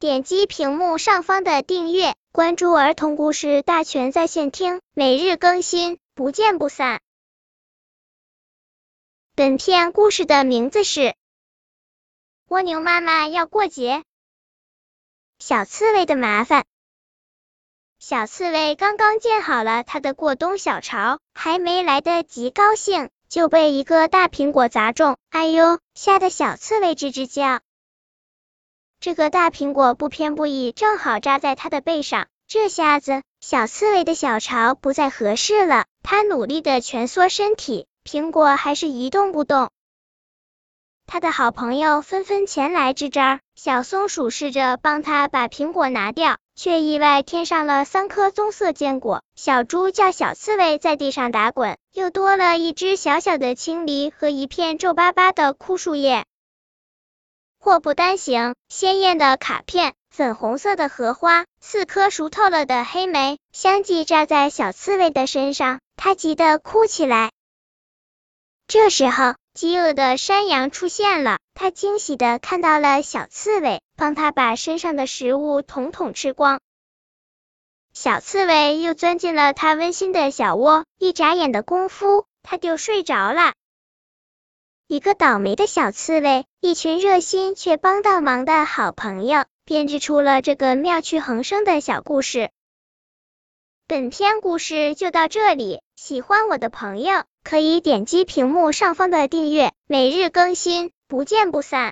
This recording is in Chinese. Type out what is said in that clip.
点击屏幕上方的订阅，关注儿童故事大全在线听，每日更新，不见不散。本片故事的名字是《蜗牛妈妈要过节》。小刺猬的麻烦。小刺猬刚刚建好了它的过冬小巢，还没来得及高兴，就被一个大苹果砸中，哎呦，吓得小刺猬吱吱叫。这个大苹果不偏不倚，正好扎在它的背上，这下子小刺猬的小巢不再合适了。它努力的蜷缩身体，苹果还是一动不动。他的好朋友纷纷前来支招，小松鼠试着帮他把苹果拿掉，却意外添上了三颗棕色坚果。小猪叫小刺猬在地上打滚，又多了一只小小的青梨和一片皱巴巴的枯树叶。祸不单行，鲜艳的卡片、粉红色的荷花、四颗熟透了的黑莓，相继扎在小刺猬的身上，它急得哭起来。这时候，饥饿的山羊出现了，它惊喜的看到了小刺猬，帮它把身上的食物统统吃光。小刺猬又钻进了它温馨的小窝，一眨眼的功夫，它就睡着了。一个倒霉的小刺猬，一群热心却帮倒忙的好朋友，编织出了这个妙趣横生的小故事。本篇故事就到这里，喜欢我的朋友可以点击屏幕上方的订阅，每日更新，不见不散。